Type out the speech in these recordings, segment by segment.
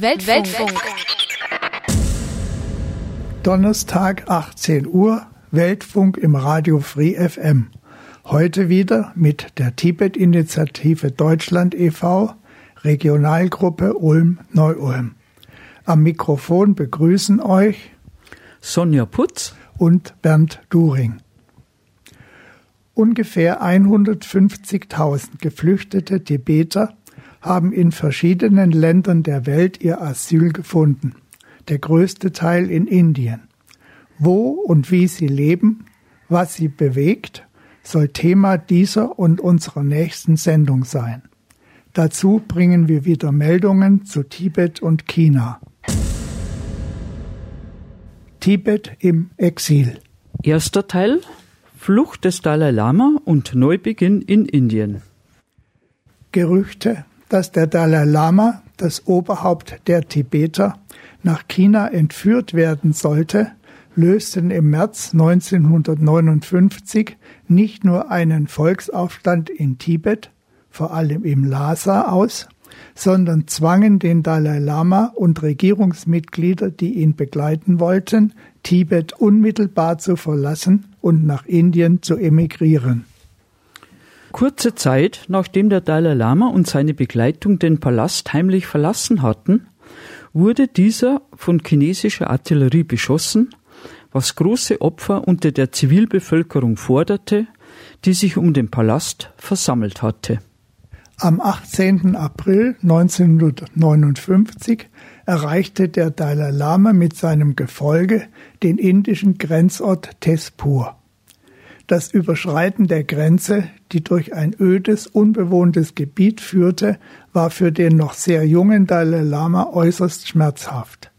Weltfunk. Donnerstag 18 Uhr Weltfunk im Radio Free FM. Heute wieder mit der Tibet-Initiative Deutschland e.V., Regionalgruppe Ulm-Neu-Ulm. Am Mikrofon begrüßen euch Sonja Putz und Bernd During. Ungefähr 150.000 geflüchtete Tibeter haben in verschiedenen Ländern der Welt ihr Asyl gefunden, der größte Teil in Indien. Wo und wie sie leben, was sie bewegt, soll Thema dieser und unserer nächsten Sendung sein. Dazu bringen wir wieder Meldungen zu Tibet und China. Tibet im Exil. Erster Teil Flucht des Dalai Lama und Neubeginn in Indien. Gerüchte, dass der Dalai Lama, das Oberhaupt der Tibeter, nach China entführt werden sollte, lösten im März 1959 nicht nur einen Volksaufstand in Tibet, vor allem im Lhasa, aus, sondern zwangen den Dalai Lama und Regierungsmitglieder, die ihn begleiten wollten, Tibet unmittelbar zu verlassen und nach Indien zu emigrieren. Kurze Zeit nachdem der Dalai Lama und seine Begleitung den Palast heimlich verlassen hatten, wurde dieser von chinesischer Artillerie beschossen, was große Opfer unter der Zivilbevölkerung forderte, die sich um den Palast versammelt hatte. Am 18. April 1959 erreichte der Dalai Lama mit seinem Gefolge den indischen Grenzort Tezpur. Das Überschreiten der Grenze, die durch ein ödes, unbewohntes Gebiet führte, war für den noch sehr jungen Dalai Lama äußerst schmerzhaft.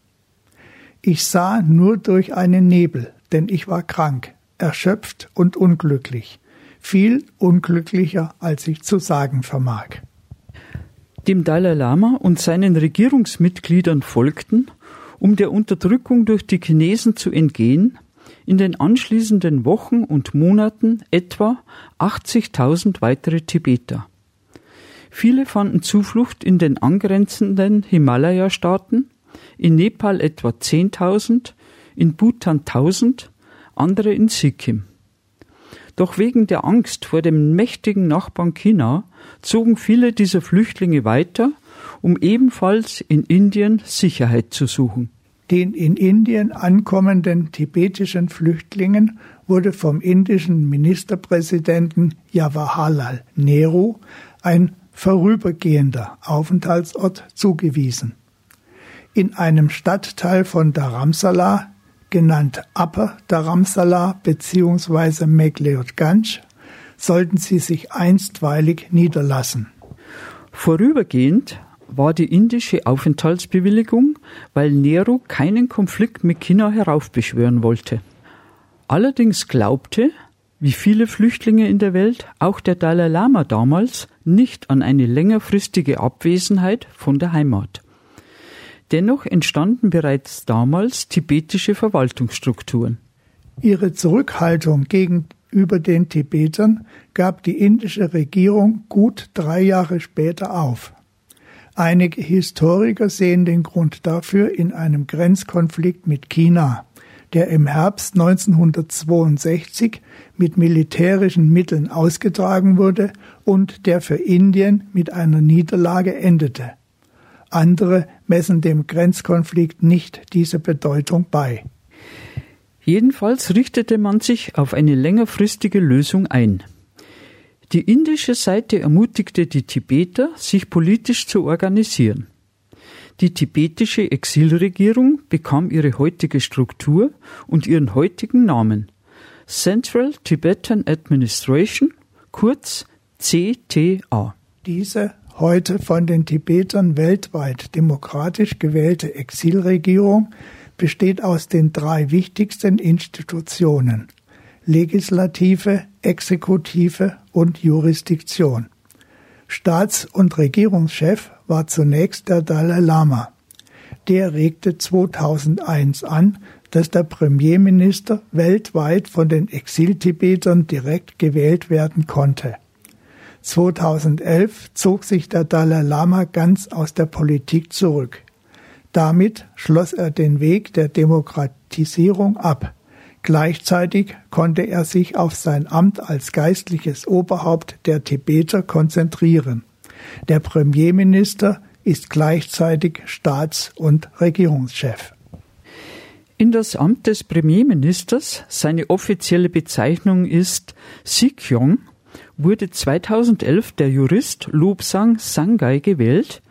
Ich sah nur durch einen Nebel, denn ich war krank, erschöpft und unglücklich viel unglücklicher, als ich zu sagen vermag. Dem Dalai Lama und seinen Regierungsmitgliedern folgten, um der Unterdrückung durch die Chinesen zu entgehen, in den anschließenden Wochen und Monaten etwa 80.000 weitere Tibeter. Viele fanden Zuflucht in den angrenzenden Himalaya-Staaten, in Nepal etwa 10.000, in Bhutan 1000, andere in Sikkim. Doch wegen der Angst vor dem mächtigen Nachbarn China zogen viele dieser Flüchtlinge weiter, um ebenfalls in Indien Sicherheit zu suchen. Den in Indien ankommenden tibetischen Flüchtlingen wurde vom indischen Ministerpräsidenten Jawaharlal Nehru ein vorübergehender Aufenthaltsort zugewiesen. In einem Stadtteil von Dharamsala genannt Upper Dharamsala bzw. Megliotganj, sollten sie sich einstweilig niederlassen. Vorübergehend war die indische Aufenthaltsbewilligung, weil Nehru keinen Konflikt mit China heraufbeschwören wollte. Allerdings glaubte, wie viele Flüchtlinge in der Welt, auch der Dalai Lama damals, nicht an eine längerfristige Abwesenheit von der Heimat. Dennoch entstanden bereits damals tibetische Verwaltungsstrukturen. Ihre Zurückhaltung gegenüber den Tibetern gab die indische Regierung gut drei Jahre später auf. Einige Historiker sehen den Grund dafür in einem Grenzkonflikt mit China, der im Herbst 1962 mit militärischen Mitteln ausgetragen wurde und der für Indien mit einer Niederlage endete. Andere messen dem Grenzkonflikt nicht diese Bedeutung bei. Jedenfalls richtete man sich auf eine längerfristige Lösung ein. Die indische Seite ermutigte die Tibeter, sich politisch zu organisieren. Die tibetische Exilregierung bekam ihre heutige Struktur und ihren heutigen Namen Central Tibetan Administration, kurz CTA. Diese heute von den Tibetern weltweit demokratisch gewählte Exilregierung besteht aus den drei wichtigsten Institutionen Legislative, Exekutive und Jurisdiktion. Staats- und Regierungschef war zunächst der Dalai Lama. Der regte 2001 an, dass der Premierminister weltweit von den Exiltibetern direkt gewählt werden konnte. 2011 zog sich der Dalai Lama ganz aus der Politik zurück. Damit schloss er den Weg der Demokratisierung ab. Gleichzeitig konnte er sich auf sein Amt als geistliches Oberhaupt der Tibeter konzentrieren. Der Premierminister ist gleichzeitig Staats- und Regierungschef. In das Amt des Premierministers, seine offizielle Bezeichnung ist Sikyong, wurde 2011 der Jurist Lobsang Sangai gewählt.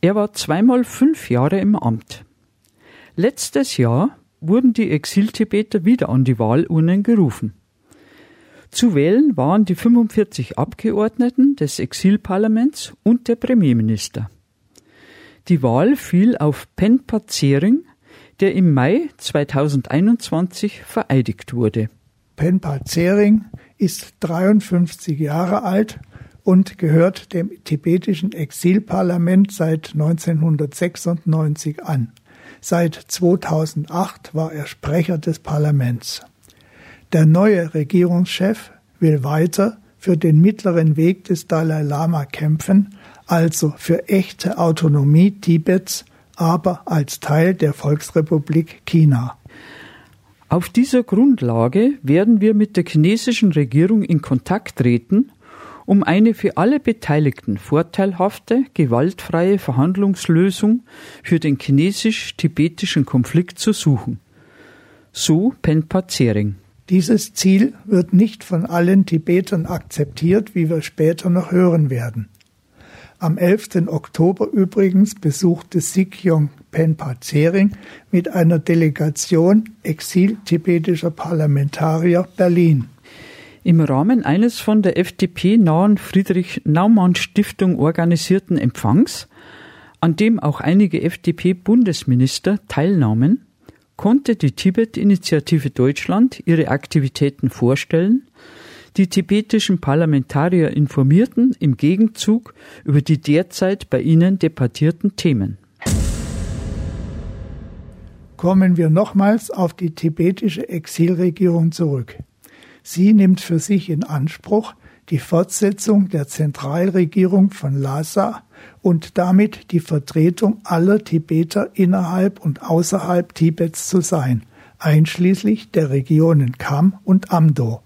Er war zweimal fünf Jahre im Amt. Letztes Jahr wurden die Exiltibeter wieder an die Wahlurnen gerufen. Zu wählen waren die 45 Abgeordneten des Exilparlaments und der Premierminister. Die Wahl fiel auf Penpa Zering, der im Mai 2021 vereidigt wurde. Penpa Zering ist 53 Jahre alt und gehört dem tibetischen Exilparlament seit 1996 an. Seit 2008 war er Sprecher des Parlaments. Der neue Regierungschef will weiter für den mittleren Weg des Dalai Lama kämpfen, also für echte Autonomie Tibets, aber als Teil der Volksrepublik China. Auf dieser Grundlage werden wir mit der chinesischen Regierung in Kontakt treten, um eine für alle Beteiligten vorteilhafte, gewaltfreie Verhandlungslösung für den chinesisch-tibetischen Konflikt zu suchen. So Penpa Tsering. Dieses Ziel wird nicht von allen Tibetern akzeptiert, wie wir später noch hören werden. Am 11. Oktober übrigens besuchte Sikyong Penpa Tsering mit einer Delegation exil-tibetischer Parlamentarier Berlin. Im Rahmen eines von der FDP nahen Friedrich Naumann Stiftung organisierten Empfangs, an dem auch einige FDP-Bundesminister teilnahmen, konnte die Tibet-Initiative Deutschland ihre Aktivitäten vorstellen die tibetischen Parlamentarier informierten im Gegenzug über die derzeit bei ihnen debattierten Themen. Kommen wir nochmals auf die tibetische Exilregierung zurück. Sie nimmt für sich in Anspruch, die Fortsetzung der Zentralregierung von Lhasa und damit die Vertretung aller Tibeter innerhalb und außerhalb Tibets zu sein, einschließlich der Regionen Kam und Amdo.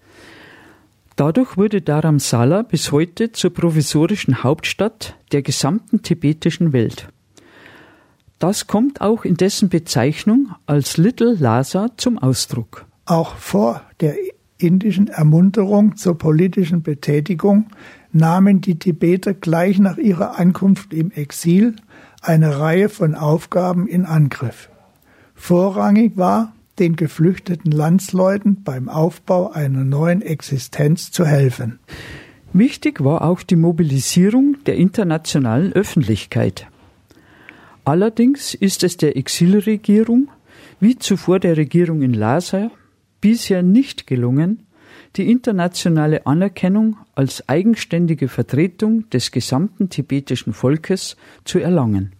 Dadurch wurde Dharamsala bis heute zur provisorischen Hauptstadt der gesamten tibetischen Welt. Das kommt auch in dessen Bezeichnung als Little Lhasa zum Ausdruck. Auch vor der indischen Ermunterung zur politischen Betätigung nahmen die Tibeter gleich nach ihrer Ankunft im Exil eine Reihe von Aufgaben in Angriff. Vorrangig war, den geflüchteten Landsleuten beim Aufbau einer neuen Existenz zu helfen. Wichtig war auch die Mobilisierung der internationalen Öffentlichkeit. Allerdings ist es der Exilregierung, wie zuvor der Regierung in Lhasa, bisher nicht gelungen, die internationale Anerkennung als eigenständige Vertretung des gesamten tibetischen Volkes zu erlangen.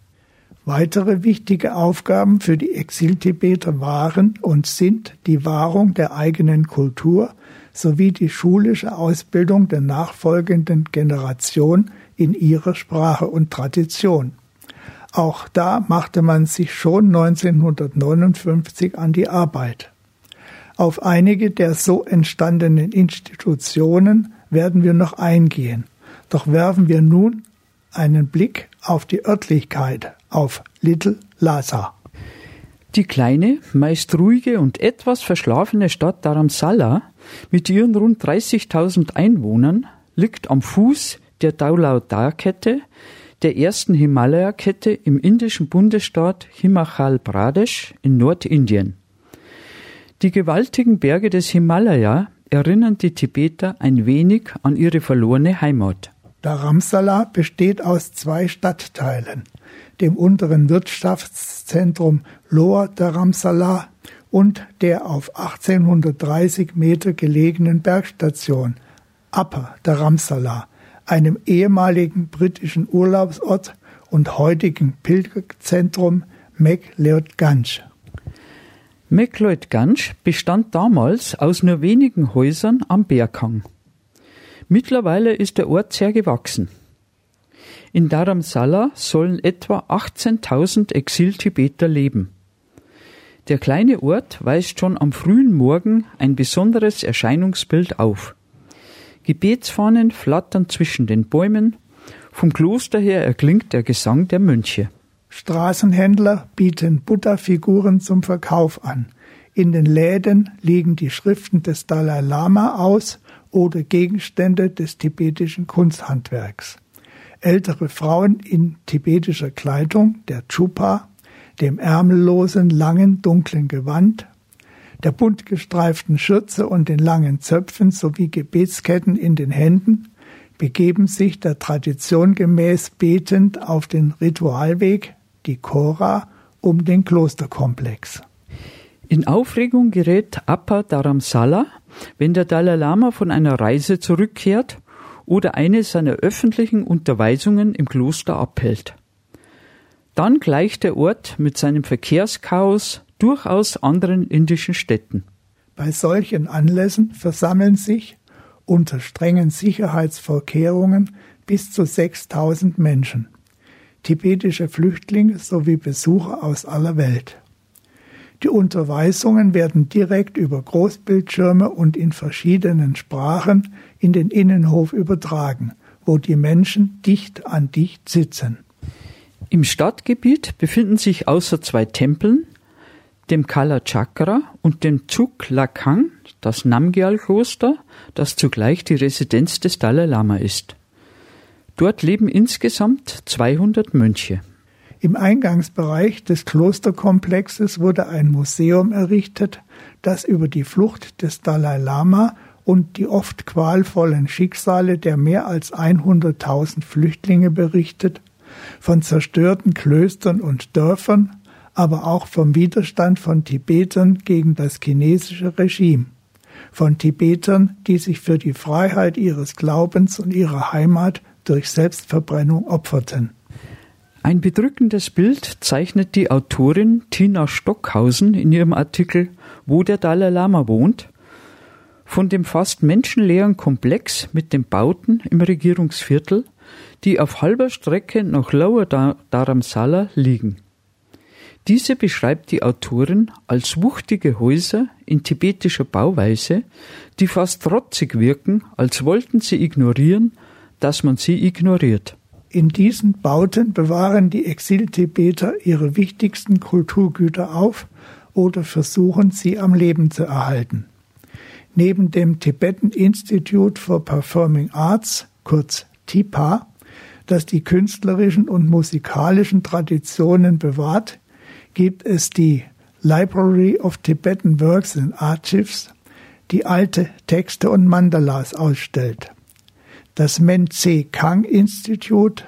Weitere wichtige Aufgaben für die Exiltibeter waren und sind die Wahrung der eigenen Kultur sowie die schulische Ausbildung der nachfolgenden Generation in ihrer Sprache und Tradition. Auch da machte man sich schon 1959 an die Arbeit. Auf einige der so entstandenen Institutionen werden wir noch eingehen. Doch werfen wir nun einen Blick auf die Örtlichkeit, auf Little Lhasa. Die kleine, meist ruhige und etwas verschlafene Stadt Dharamsala mit ihren rund 30.000 Einwohnern liegt am Fuß der Daulau-Dar-Kette, der ersten Himalaya-Kette im indischen Bundesstaat Himachal Pradesh in Nordindien. Die gewaltigen Berge des Himalaya erinnern die Tibeter ein wenig an ihre verlorene Heimat. Dharamsala besteht aus zwei Stadtteilen, dem unteren Wirtschaftszentrum Lower Dharamsala und der auf 1830 Meter gelegenen Bergstation Upper Dharamsala, einem ehemaligen britischen Urlaubsort und heutigen Pilgerzentrum McLeod-Ganj. McLeod-Ganj bestand damals aus nur wenigen Häusern am Berghang. Mittlerweile ist der Ort sehr gewachsen. In Dharamsala sollen etwa 18.000 Exil-Tibeter leben. Der kleine Ort weist schon am frühen Morgen ein besonderes Erscheinungsbild auf. Gebetsfahnen flattern zwischen den Bäumen, vom Kloster her erklingt der Gesang der Mönche. Straßenhändler bieten Buddha-Figuren zum Verkauf an. In den Läden liegen die Schriften des Dalai Lama aus oder Gegenstände des tibetischen Kunsthandwerks. Ältere Frauen in tibetischer Kleidung, der Chupa, dem ärmellosen, langen, dunklen Gewand, der bunt gestreiften Schürze und den langen Zöpfen sowie Gebetsketten in den Händen begeben sich der Tradition gemäß betend auf den Ritualweg, die Kora, um den Klosterkomplex. In Aufregung gerät Appa Dharamsala, wenn der Dalai Lama von einer Reise zurückkehrt oder eine seiner öffentlichen Unterweisungen im Kloster abhält. Dann gleicht der Ort mit seinem Verkehrschaos durchaus anderen indischen Städten. Bei solchen Anlässen versammeln sich unter strengen Sicherheitsvorkehrungen bis zu 6000 Menschen, tibetische Flüchtlinge sowie Besucher aus aller Welt. Die Unterweisungen werden direkt über Großbildschirme und in verschiedenen Sprachen in den Innenhof übertragen, wo die Menschen dicht an dicht sitzen. Im Stadtgebiet befinden sich außer zwei Tempeln, dem Kala Chakra und dem Chuk Lakang, das Namgyal-Kloster, das zugleich die Residenz des Dalai Lama ist. Dort leben insgesamt 200 Mönche. Im Eingangsbereich des Klosterkomplexes wurde ein Museum errichtet, das über die Flucht des Dalai Lama und die oft qualvollen Schicksale der mehr als 100.000 Flüchtlinge berichtet von zerstörten Klöstern und Dörfern, aber auch vom Widerstand von Tibetern gegen das chinesische Regime, von Tibetern, die sich für die Freiheit ihres Glaubens und ihrer Heimat durch Selbstverbrennung opferten. Ein bedrückendes Bild zeichnet die Autorin Tina Stockhausen in ihrem Artikel Wo der Dalai Lama wohnt, von dem fast menschenleeren Komplex mit den Bauten im Regierungsviertel die auf halber Strecke nach Lower Dharamsala liegen. Diese beschreibt die Autorin als wuchtige Häuser in tibetischer Bauweise, die fast trotzig wirken, als wollten sie ignorieren, dass man sie ignoriert. In diesen Bauten bewahren die Exil-Tibeter ihre wichtigsten Kulturgüter auf oder versuchen sie am Leben zu erhalten. Neben dem Tibetan Institute for Performing Arts, kurz TIPA, das die künstlerischen und musikalischen Traditionen bewahrt, gibt es die Library of Tibetan Works and Archives, die alte Texte und Mandalas ausstellt. Das Men-Tse Kang Institute,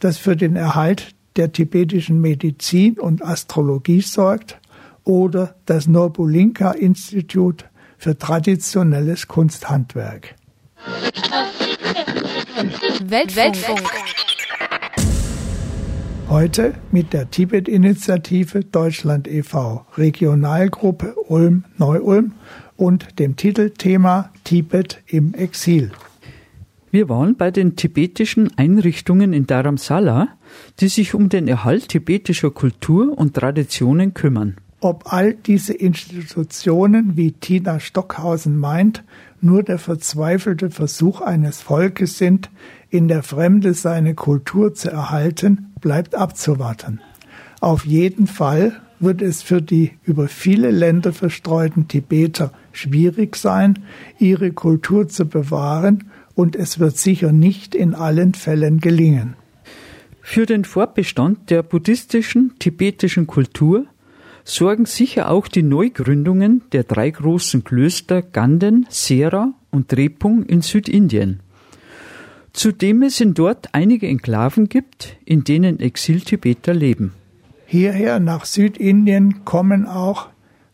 das für den Erhalt der tibetischen Medizin und Astrologie sorgt, oder das Norbulinka Institute für traditionelles Kunsthandwerk. Weltfunk. Weltfunk. Heute mit der Tibet-Initiative Deutschland e.V., Regionalgruppe Ulm-Neu-Ulm und dem Titelthema Tibet im Exil. Wir waren bei den tibetischen Einrichtungen in Dharamsala, die sich um den Erhalt tibetischer Kultur und Traditionen kümmern. Ob all diese Institutionen, wie Tina Stockhausen meint, nur der verzweifelte Versuch eines Volkes sind, in der Fremde seine Kultur zu erhalten, bleibt abzuwarten. Auf jeden Fall wird es für die über viele Länder verstreuten Tibeter schwierig sein, ihre Kultur zu bewahren, und es wird sicher nicht in allen Fällen gelingen. Für den Fortbestand der buddhistischen tibetischen Kultur sorgen sicher auch die Neugründungen der drei großen Klöster Ganden, Sera und Drepung in Südindien. Zudem es in dort einige Enklaven gibt, in denen Exil-Tibeter leben. Hierher nach Südindien kommen auch,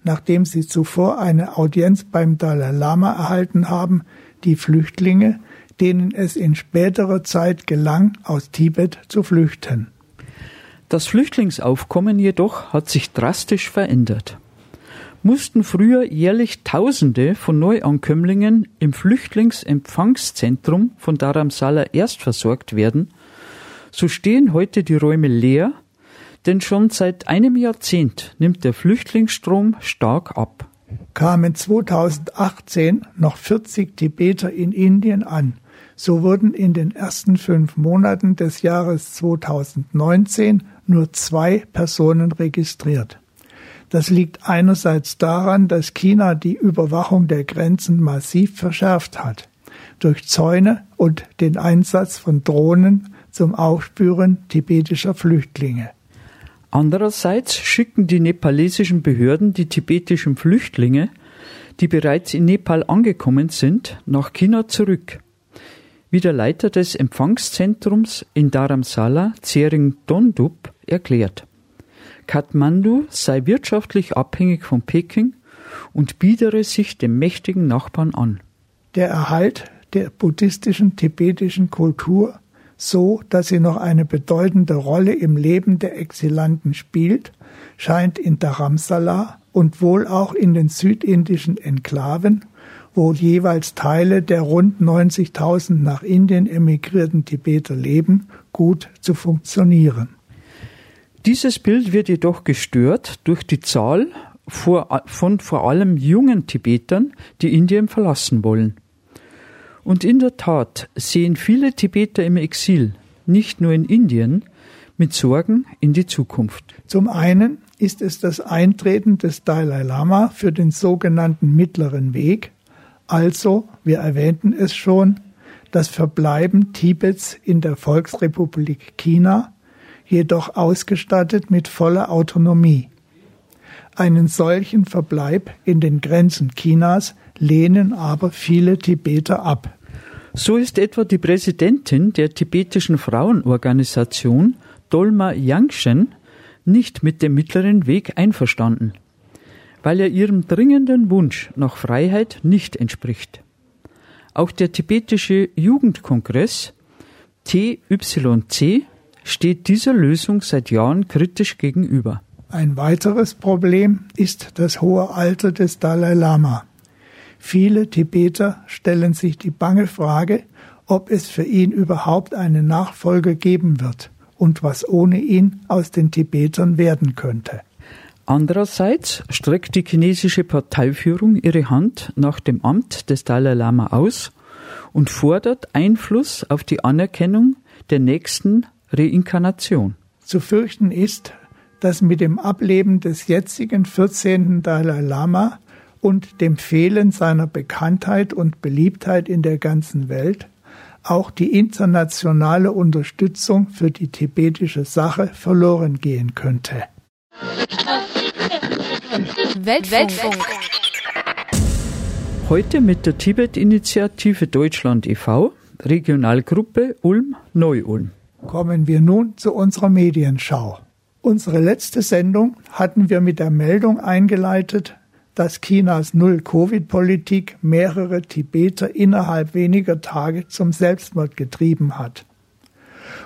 nachdem sie zuvor eine Audienz beim Dalai Lama erhalten haben, die Flüchtlinge, denen es in späterer Zeit gelang, aus Tibet zu flüchten. Das Flüchtlingsaufkommen jedoch hat sich drastisch verändert. mussten früher jährlich Tausende von Neuankömmlingen im Flüchtlingsempfangszentrum von Dharamsala erst versorgt werden, so stehen heute die Räume leer, denn schon seit einem Jahrzehnt nimmt der Flüchtlingsstrom stark ab. Kamen 2018 noch 40 Tibeter in Indien an, so wurden in den ersten fünf Monaten des Jahres 2019 nur zwei Personen registriert. Das liegt einerseits daran, dass China die Überwachung der Grenzen massiv verschärft hat. Durch Zäune und den Einsatz von Drohnen zum Aufspüren tibetischer Flüchtlinge. Andererseits schicken die nepalesischen Behörden die tibetischen Flüchtlinge, die bereits in Nepal angekommen sind, nach China zurück. Wie der Leiter des Empfangszentrums in Dharamsala, Tsering Dondup, erklärt. Kathmandu sei wirtschaftlich abhängig von Peking und biedere sich dem mächtigen Nachbarn an. Der Erhalt der buddhistischen tibetischen Kultur, so dass sie noch eine bedeutende Rolle im Leben der Exilanten spielt, scheint in Dharamsala und wohl auch in den südindischen Enklaven, wo jeweils Teile der rund 90.000 nach Indien emigrierten Tibeter leben, gut zu funktionieren. Dieses Bild wird jedoch gestört durch die Zahl von vor allem jungen Tibetern, die Indien verlassen wollen. Und in der Tat sehen viele Tibeter im Exil, nicht nur in Indien, mit Sorgen in die Zukunft. Zum einen ist es das Eintreten des Dalai Lama für den sogenannten mittleren Weg, also, wir erwähnten es schon, das Verbleiben Tibets in der Volksrepublik China jedoch ausgestattet mit voller Autonomie. Einen solchen Verbleib in den Grenzen Chinas lehnen aber viele Tibeter ab. So ist etwa die Präsidentin der tibetischen Frauenorganisation Dolma Yangshen nicht mit dem mittleren Weg einverstanden, weil er ihrem dringenden Wunsch nach Freiheit nicht entspricht. Auch der tibetische Jugendkongress TYC steht dieser Lösung seit Jahren kritisch gegenüber. Ein weiteres Problem ist das hohe Alter des Dalai Lama. Viele Tibeter stellen sich die bange Frage, ob es für ihn überhaupt einen Nachfolger geben wird und was ohne ihn aus den Tibetern werden könnte. Andererseits streckt die chinesische Parteiführung ihre Hand nach dem Amt des Dalai Lama aus und fordert Einfluss auf die Anerkennung der nächsten Reinkarnation. Zu fürchten ist, dass mit dem Ableben des jetzigen 14. Dalai Lama und dem Fehlen seiner Bekanntheit und Beliebtheit in der ganzen Welt auch die internationale Unterstützung für die tibetische Sache verloren gehen könnte. Weltfunk. Heute mit der Tibet-Initiative Deutschland e.V., Regionalgruppe Ulm-Neu-Ulm. Kommen wir nun zu unserer Medienschau. Unsere letzte Sendung hatten wir mit der Meldung eingeleitet, dass Chinas Null-Covid-Politik mehrere Tibeter innerhalb weniger Tage zum Selbstmord getrieben hat.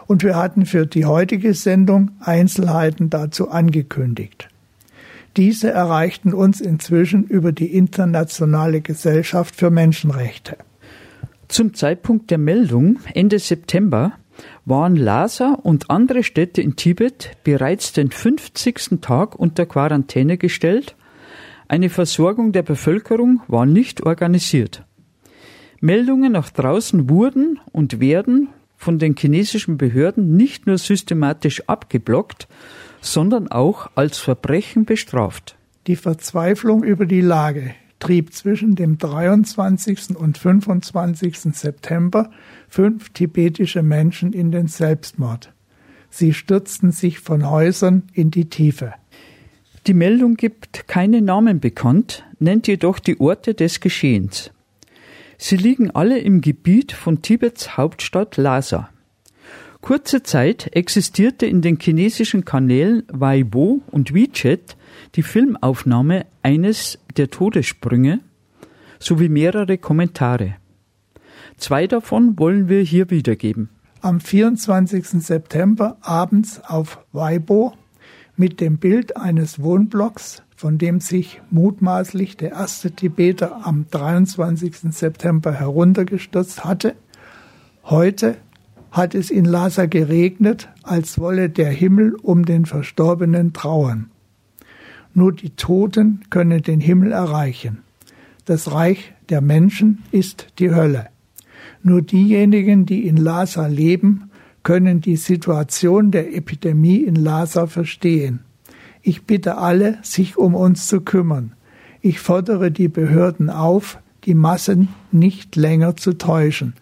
Und wir hatten für die heutige Sendung Einzelheiten dazu angekündigt. Diese erreichten uns inzwischen über die Internationale Gesellschaft für Menschenrechte. Zum Zeitpunkt der Meldung Ende September waren Lhasa und andere Städte in Tibet bereits den 50. Tag unter Quarantäne gestellt. Eine Versorgung der Bevölkerung war nicht organisiert. Meldungen nach draußen wurden und werden von den chinesischen Behörden nicht nur systematisch abgeblockt, sondern auch als Verbrechen bestraft. Die Verzweiflung über die Lage trieb zwischen dem 23. und 25. September fünf tibetische Menschen in den Selbstmord. Sie stürzten sich von Häusern in die Tiefe. Die Meldung gibt keine Namen bekannt, nennt jedoch die Orte des Geschehens. Sie liegen alle im Gebiet von Tibets Hauptstadt Lhasa. Kurze Zeit existierte in den chinesischen Kanälen Weibo und WeChat die Filmaufnahme eines der Todessprünge sowie mehrere Kommentare. Zwei davon wollen wir hier wiedergeben. Am 24. September abends auf Weibo mit dem Bild eines Wohnblocks von dem sich mutmaßlich der erste Tibeter am 23. September heruntergestürzt hatte. Heute hat es in Lhasa geregnet, als wolle der Himmel um den Verstorbenen trauern. Nur die Toten können den Himmel erreichen. Das Reich der Menschen ist die Hölle. Nur diejenigen, die in Lhasa leben, können die Situation der Epidemie in Lhasa verstehen. Ich bitte alle, sich um uns zu kümmern. Ich fordere die Behörden auf, die Massen nicht länger zu täuschen.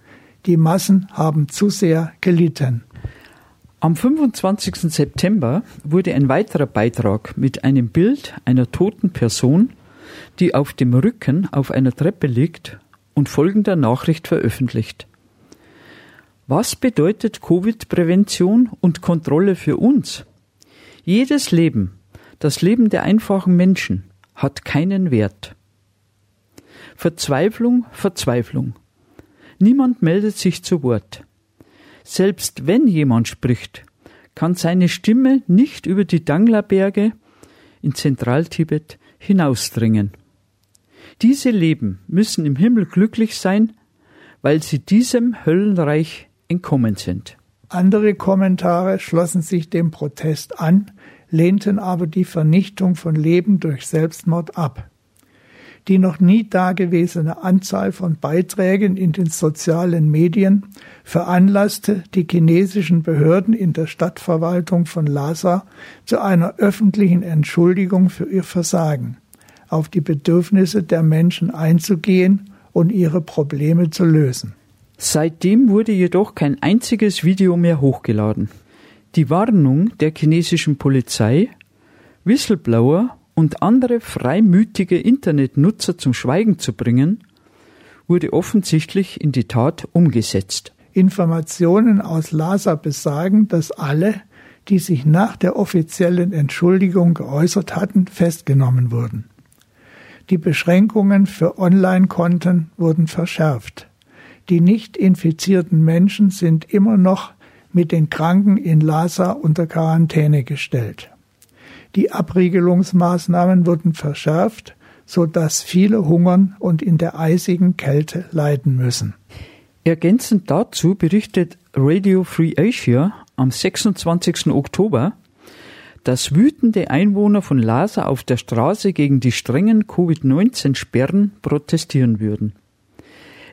Die Massen haben zu sehr gelitten. Am 25. September wurde ein weiterer Beitrag mit einem Bild einer toten Person, die auf dem Rücken auf einer Treppe liegt, und folgender Nachricht veröffentlicht. Was bedeutet Covid-Prävention und Kontrolle für uns? Jedes Leben, das Leben der einfachen Menschen, hat keinen Wert. Verzweiflung, Verzweiflung. Niemand meldet sich zu Wort. Selbst wenn jemand spricht, kann seine Stimme nicht über die Dangla-Berge in Zentraltibet hinausdringen. Diese Leben müssen im Himmel glücklich sein, weil sie diesem Höllenreich entkommen sind. Andere Kommentare schlossen sich dem Protest an, lehnten aber die Vernichtung von Leben durch Selbstmord ab. Die noch nie dagewesene Anzahl von Beiträgen in den sozialen Medien veranlasste die chinesischen Behörden in der Stadtverwaltung von Lhasa zu einer öffentlichen Entschuldigung für ihr Versagen, auf die Bedürfnisse der Menschen einzugehen und ihre Probleme zu lösen. Seitdem wurde jedoch kein einziges Video mehr hochgeladen. Die Warnung der chinesischen Polizei, Whistleblower und andere freimütige Internetnutzer zum Schweigen zu bringen, wurde offensichtlich in die Tat umgesetzt. Informationen aus Lhasa besagen, dass alle, die sich nach der offiziellen Entschuldigung geäußert hatten, festgenommen wurden. Die Beschränkungen für Online-Konten wurden verschärft. Die nicht infizierten Menschen sind immer noch mit den Kranken in Lhasa unter Quarantäne gestellt. Die Abriegelungsmaßnahmen wurden verschärft, so dass viele hungern und in der eisigen Kälte leiden müssen. Ergänzend dazu berichtet Radio Free Asia am 26. Oktober, dass wütende Einwohner von Lhasa auf der Straße gegen die strengen Covid-19-Sperren protestieren würden.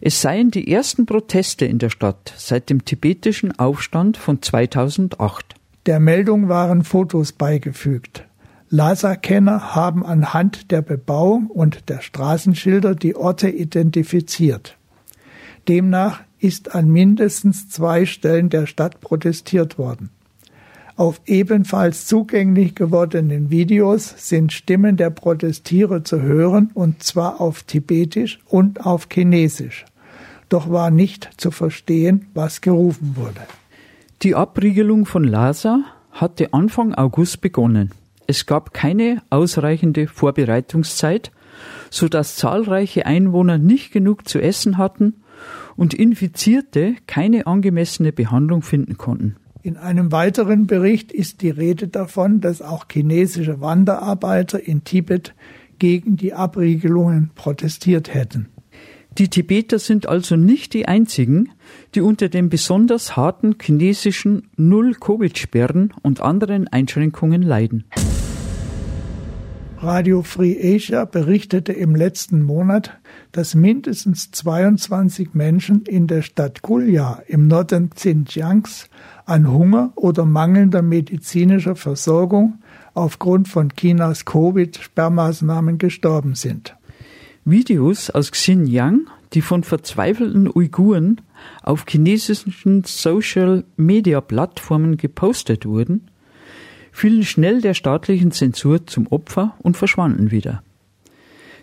Es seien die ersten Proteste in der Stadt seit dem tibetischen Aufstand von 2008. Der Meldung waren Fotos beigefügt. Lhasa-Kenner haben anhand der Bebauung und der Straßenschilder die Orte identifiziert. Demnach ist an mindestens zwei Stellen der Stadt protestiert worden. Auf ebenfalls zugänglich gewordenen Videos sind Stimmen der Protestierer zu hören, und zwar auf Tibetisch und auf Chinesisch. Doch war nicht zu verstehen, was gerufen wurde. Die Abriegelung von Lhasa hatte Anfang August begonnen. Es gab keine ausreichende Vorbereitungszeit, so dass zahlreiche Einwohner nicht genug zu essen hatten und Infizierte keine angemessene Behandlung finden konnten. In einem weiteren Bericht ist die Rede davon, dass auch chinesische Wanderarbeiter in Tibet gegen die Abriegelungen protestiert hätten. Die Tibeter sind also nicht die einzigen, die unter den besonders harten chinesischen Null-Covid-Sperren und anderen Einschränkungen leiden. Radio Free Asia berichtete im letzten Monat, dass mindestens 22 Menschen in der Stadt Gulya im Norden Xinjiangs an Hunger oder mangelnder medizinischer Versorgung aufgrund von Chinas Covid-Sperrmaßnahmen gestorben sind. Videos aus Xinjiang, die von verzweifelten Uiguren auf chinesischen Social-Media-Plattformen gepostet wurden, fielen schnell der staatlichen Zensur zum Opfer und verschwanden wieder.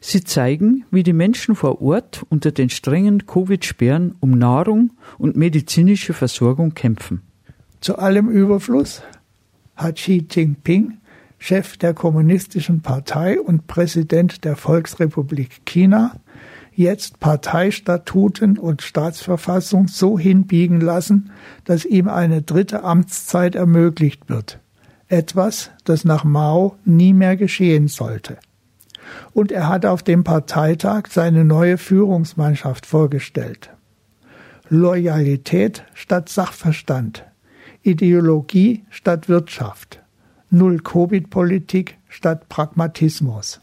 Sie zeigen, wie die Menschen vor Ort unter den strengen Covid-Sperren um Nahrung und medizinische Versorgung kämpfen. Zu allem Überfluss hat Xi Jinping, Chef der Kommunistischen Partei und Präsident der Volksrepublik China, jetzt Parteistatuten und Staatsverfassung so hinbiegen lassen, dass ihm eine dritte Amtszeit ermöglicht wird. Etwas, das nach Mao nie mehr geschehen sollte. und er hat auf dem Parteitag seine neue Führungsmannschaft vorgestellt. Loyalität statt Sachverstand, Ideologie statt Wirtschaft, Null-Covid-Politik statt Pragmatismus.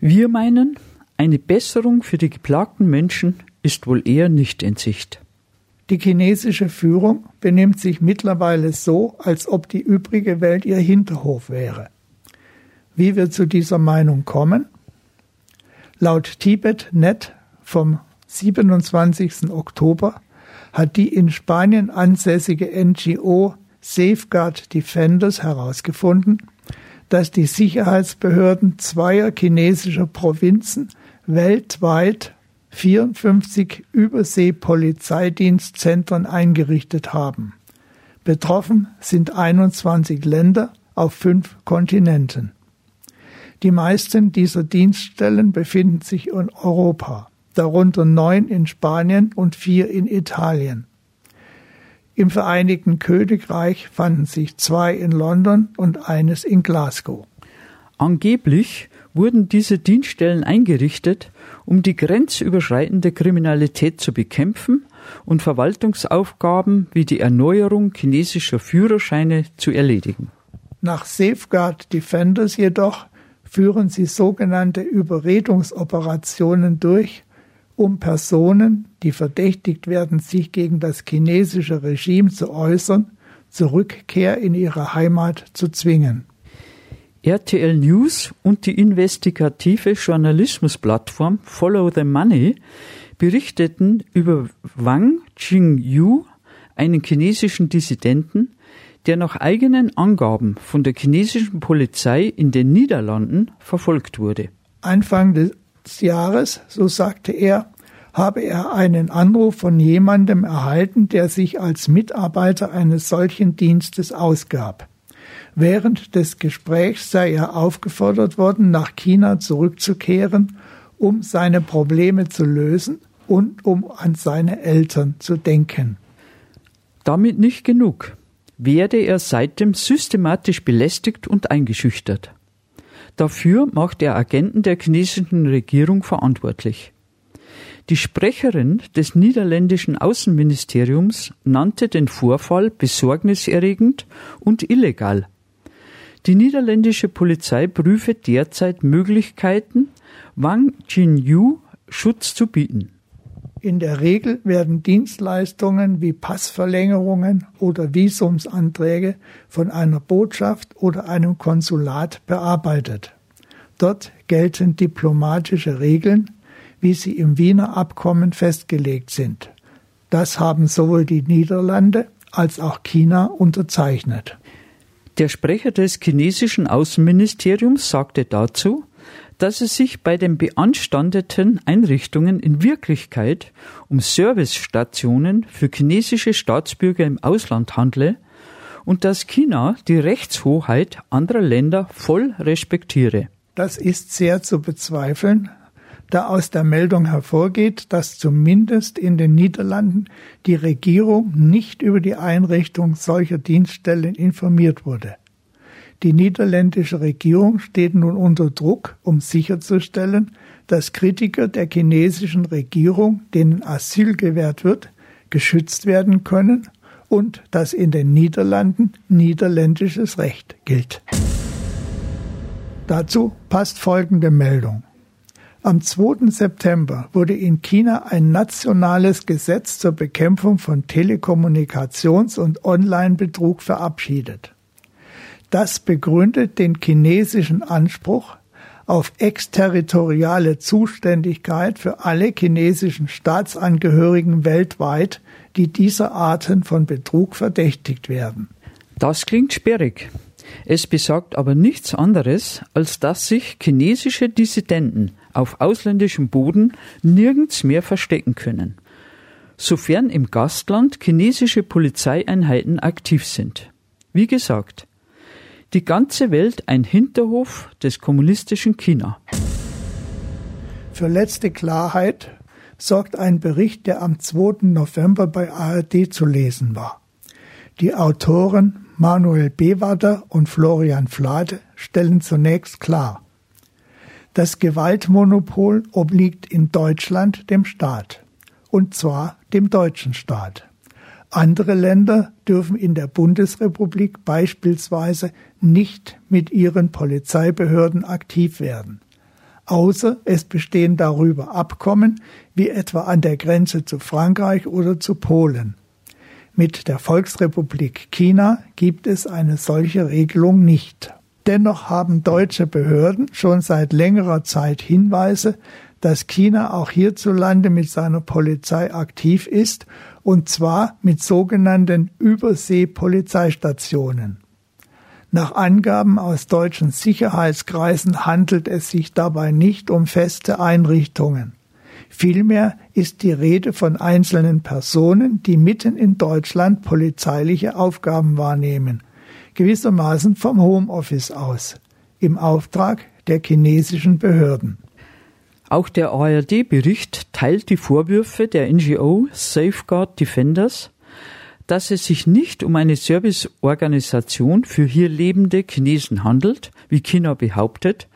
Wir meinen, eine Besserung für die geplagten Menschen ist wohl eher nicht in Sicht. Die chinesische Führung benimmt sich mittlerweile so, als ob die übrige Welt ihr Hinterhof wäre. Wie wir zu dieser Meinung kommen? Laut Tibet.net vom 27. Oktober hat die in Spanien ansässige NGO Safeguard Defenders herausgefunden, dass die Sicherheitsbehörden zweier chinesischer Provinzen weltweit 54 Überseepolizeidienstzentren eingerichtet haben. Betroffen sind 21 Länder auf fünf Kontinenten. Die meisten dieser Dienststellen befinden sich in Europa, darunter neun in Spanien und vier in Italien. Im Vereinigten Königreich fanden sich zwei in London und eines in Glasgow. Angeblich wurden diese Dienststellen eingerichtet, um die grenzüberschreitende Kriminalität zu bekämpfen und Verwaltungsaufgaben wie die Erneuerung chinesischer Führerscheine zu erledigen. Nach Safeguard Defenders jedoch führen sie sogenannte Überredungsoperationen durch, um Personen, die verdächtigt werden, sich gegen das chinesische Regime zu äußern, zur Rückkehr in ihre Heimat zu zwingen. RTL News und die investigative Journalismusplattform Follow the Money berichteten über Wang Jingyu, einen chinesischen Dissidenten, der nach eigenen Angaben von der chinesischen Polizei in den Niederlanden verfolgt wurde. Anfang des Jahres, so sagte er, habe er einen Anruf von jemandem erhalten, der sich als Mitarbeiter eines solchen Dienstes ausgab. Während des Gesprächs sei er aufgefordert worden, nach China zurückzukehren, um seine Probleme zu lösen und um an seine Eltern zu denken. Damit nicht genug, werde er seitdem systematisch belästigt und eingeschüchtert. Dafür macht er Agenten der chinesischen Regierung verantwortlich. Die Sprecherin des niederländischen Außenministeriums nannte den Vorfall besorgniserregend und illegal. Die niederländische Polizei prüfe derzeit Möglichkeiten, Wang Jinyu Schutz zu bieten. In der Regel werden Dienstleistungen wie Passverlängerungen oder Visumsanträge von einer Botschaft oder einem Konsulat bearbeitet. Dort gelten diplomatische Regeln, wie sie im Wiener Abkommen festgelegt sind. Das haben sowohl die Niederlande als auch China unterzeichnet. Der Sprecher des chinesischen Außenministeriums sagte dazu, dass es sich bei den beanstandeten Einrichtungen in Wirklichkeit um Servicestationen für chinesische Staatsbürger im Ausland handle und dass China die Rechtshoheit anderer Länder voll respektiere. Das ist sehr zu bezweifeln, da aus der Meldung hervorgeht, dass zumindest in den Niederlanden die Regierung nicht über die Einrichtung solcher Dienststellen informiert wurde. Die niederländische Regierung steht nun unter Druck, um sicherzustellen, dass Kritiker der chinesischen Regierung, denen Asyl gewährt wird, geschützt werden können und dass in den Niederlanden niederländisches Recht gilt. Dazu passt folgende Meldung. Am 2. September wurde in China ein nationales Gesetz zur Bekämpfung von Telekommunikations- und Online-Betrug verabschiedet. Das begründet den chinesischen Anspruch auf exterritoriale Zuständigkeit für alle chinesischen Staatsangehörigen weltweit, die dieser Arten von Betrug verdächtigt werden. Das klingt sperrig. Es besagt aber nichts anderes, als dass sich chinesische Dissidenten auf ausländischem Boden nirgends mehr verstecken können, sofern im Gastland chinesische Polizeieinheiten aktiv sind. Wie gesagt, die ganze Welt ein Hinterhof des kommunistischen China. Für letzte Klarheit sorgt ein Bericht, der am 2. November bei ARD zu lesen war. Die Autoren Manuel Bewader und Florian Flade stellen zunächst klar, Das Gewaltmonopol obliegt in Deutschland dem Staat, und zwar dem deutschen Staat. Andere Länder dürfen in der Bundesrepublik beispielsweise nicht mit ihren Polizeibehörden aktiv werden, außer es bestehen darüber Abkommen, wie etwa an der Grenze zu Frankreich oder zu Polen. Mit der Volksrepublik China gibt es eine solche Regelung nicht. Dennoch haben deutsche Behörden schon seit längerer Zeit Hinweise, dass China auch hierzulande mit seiner Polizei aktiv ist, und zwar mit sogenannten Überseepolizeistationen. Nach Angaben aus deutschen Sicherheitskreisen handelt es sich dabei nicht um feste Einrichtungen. Vielmehr ist die Rede von einzelnen Personen, die mitten in Deutschland polizeiliche Aufgaben wahrnehmen, gewissermaßen vom Homeoffice aus, im Auftrag der chinesischen Behörden. Auch der ARD-Bericht teilt die Vorwürfe der NGO Safeguard Defenders, dass es sich nicht um eine Serviceorganisation für hier lebende Chinesen handelt, wie China behauptet,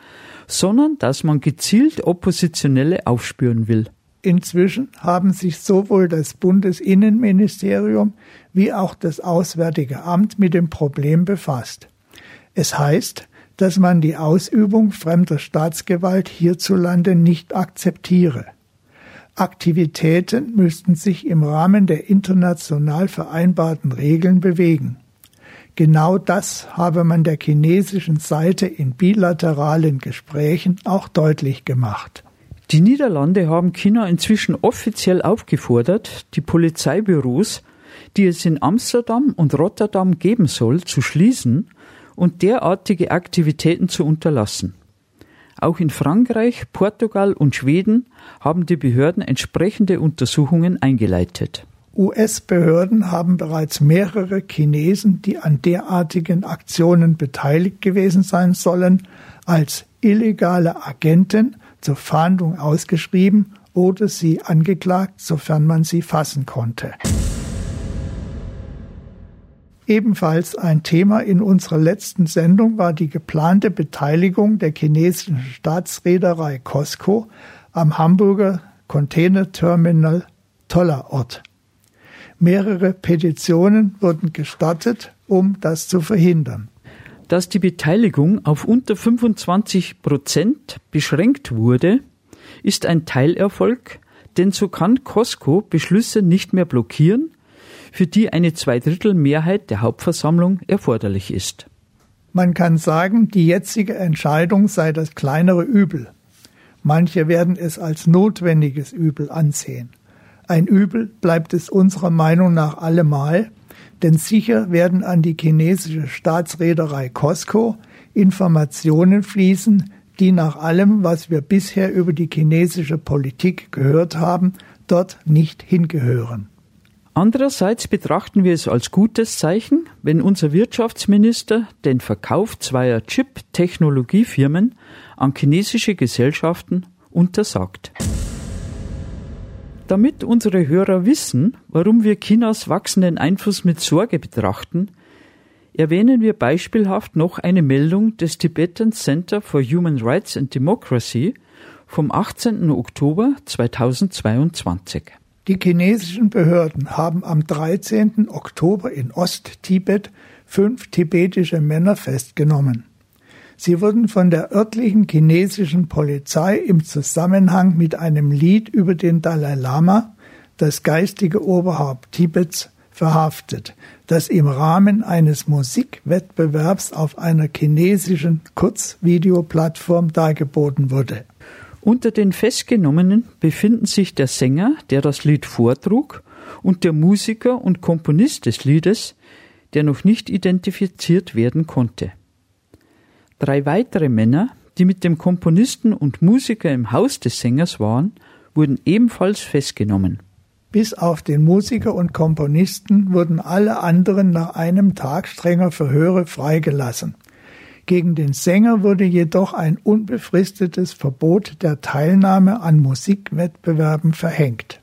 sondern dass man gezielt Oppositionelle aufspüren will. Inzwischen haben sich sowohl das Bundesinnenministerium wie auch das Auswärtige Amt mit dem Problem befasst. Es heißt, dass man die Ausübung fremder Staatsgewalt hierzulande nicht akzeptiere. Aktivitäten müssten sich im Rahmen der international vereinbarten Regeln bewegen. Genau das habe man der chinesischen Seite in bilateralen Gesprächen auch deutlich gemacht. Die Niederlande haben China inzwischen offiziell aufgefordert, die Polizeibüros, die es in Amsterdam und Rotterdam geben soll, zu schließen und derartige Aktivitäten zu unterlassen. Auch in Frankreich, Portugal und Schweden haben die Behörden entsprechende Untersuchungen eingeleitet. US-Behörden haben bereits mehrere Chinesen, die an derartigen Aktionen beteiligt gewesen sein sollen, als illegale Agenten zur Fahndung ausgeschrieben oder sie angeklagt, sofern man sie fassen konnte. Ebenfalls ein Thema in unserer letzten Sendung war die geplante Beteiligung der chinesischen Staatsreederei COSCO am Hamburger Containerterminal Tollerort. Mehrere Petitionen wurden gestartet, um das zu verhindern. Dass die Beteiligung auf unter 25 Prozent beschränkt wurde, ist ein Teilerfolg, denn so kann Costco Beschlüsse nicht mehr blockieren, für die eine Zweidrittelmehrheit der Hauptversammlung erforderlich ist. Man kann sagen, die jetzige Entscheidung sei das kleinere Übel. Manche werden es als notwendiges Übel ansehen. Ein Übel bleibt es unserer Meinung nach allemal, denn sicher werden an die chinesische Staatsreederei Costco Informationen fließen, die nach allem, was wir bisher über die chinesische Politik gehört haben, dort nicht hingehören. Andererseits betrachten wir es als gutes Zeichen, wenn unser Wirtschaftsminister den Verkauf zweier Chip-Technologiefirmen an chinesische Gesellschaften untersagt. Damit unsere Hörer wissen, warum wir Chinas wachsenden Einfluss mit Sorge betrachten, erwähnen wir beispielhaft noch eine Meldung des Tibetan Center for Human Rights and Democracy vom 18. Oktober 2022. Die chinesischen Behörden haben am 13. Oktober in Ost-Tibet fünf tibetische Männer festgenommen. Sie wurden von der örtlichen chinesischen Polizei im Zusammenhang mit einem Lied über den Dalai Lama, das geistige Oberhaupt Tibets, verhaftet, das im Rahmen eines Musikwettbewerbs auf einer chinesischen Kurzvideoplattform dargeboten wurde. Unter den Festgenommenen befinden sich der Sänger, der das Lied vortrug, und der Musiker und Komponist des Liedes, der noch nicht identifiziert werden konnte. Drei weitere Männer, die mit dem Komponisten und Musiker im Haus des Sängers waren, wurden ebenfalls festgenommen. Bis auf den Musiker und Komponisten wurden alle anderen nach einem Tag strenger Verhöre freigelassen. Gegen den Sänger wurde jedoch ein unbefristetes Verbot der Teilnahme an Musikwettbewerben verhängt.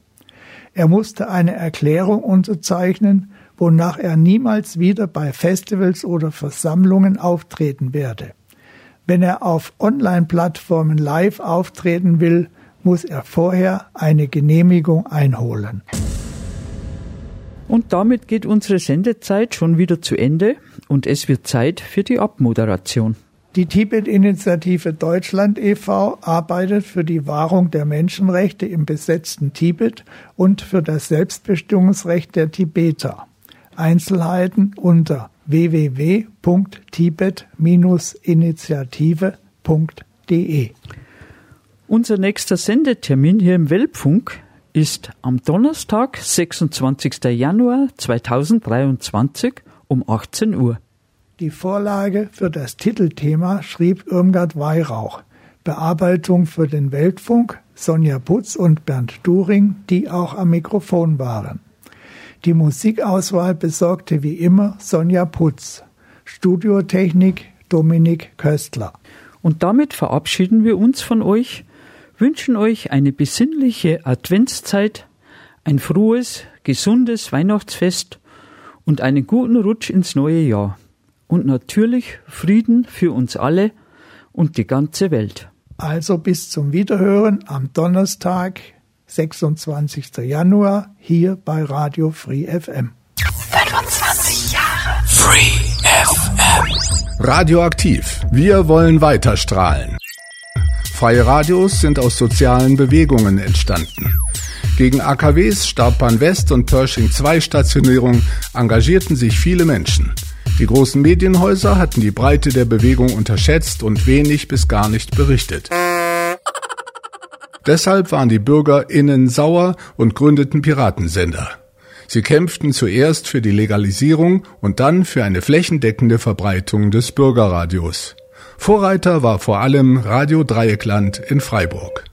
Er musste eine Erklärung unterzeichnen, wonach er niemals wieder bei Festivals oder Versammlungen auftreten werde. Wenn er auf Online-Plattformen live auftreten will, muss er vorher eine Genehmigung einholen. Und damit geht unsere Sendezeit schon wieder zu Ende und es wird Zeit für die Abmoderation. Die Tibet-Initiative Deutschland e.V. arbeitet für die Wahrung der Menschenrechte im besetzten Tibet und für das Selbstbestimmungsrecht der Tibeter. Einzelheiten unter www.tibet-initiative.de. Unser nächster Sendetermin hier im Weltfunk ist am Donnerstag, 26. Januar 2023 um 18 Uhr. Die Vorlage für das Titelthema schrieb Irmgard Weihrauch. Bearbeitung für den Weltfunk Sonja Putz und Bernd During, die auch am Mikrofon waren. Die Musikauswahl besorgte wie immer Sonja Putz. Studiotechnik Dominik Köstler. Und damit verabschieden wir uns von euch, wünschen euch eine besinnliche Adventszeit, ein frohes, gesundes Weihnachtsfest und einen guten Rutsch ins neue Jahr und natürlich Frieden für uns alle und die ganze Welt. Also bis zum Wiederhören am Donnerstag, 26. Januar, hier bei Radio Free FM. 25 Jahre Free FM. Radioaktiv. Wir wollen weiterstrahlen. Freie Radios sind aus sozialen Bewegungen entstanden. Gegen AKWs, Staubbahn West und Pershing 2 Stationierung engagierten sich viele Menschen. Die großen Medienhäuser hatten die Breite der Bewegung unterschätzt und wenig bis gar nicht berichtet. Deshalb waren die BürgerInnen sauer und gründeten Piratensender. Sie kämpften zuerst für die Legalisierung und dann für eine flächendeckende Verbreitung des Bürgerradios. Vorreiter war vor allem Radio Dreieckland in Freiburg.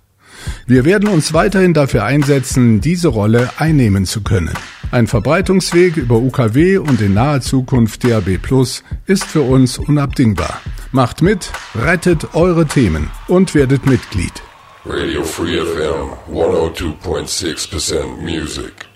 Wir werden uns weiterhin dafür einsetzen, diese Rolle einnehmen zu können. Ein Verbreitungsweg über UKW und in naher Zukunft DAB Plus ist für uns unabdingbar. Macht mit, rettet eure Themen und werdet Mitglied. Radio Free FM 102.6% Music.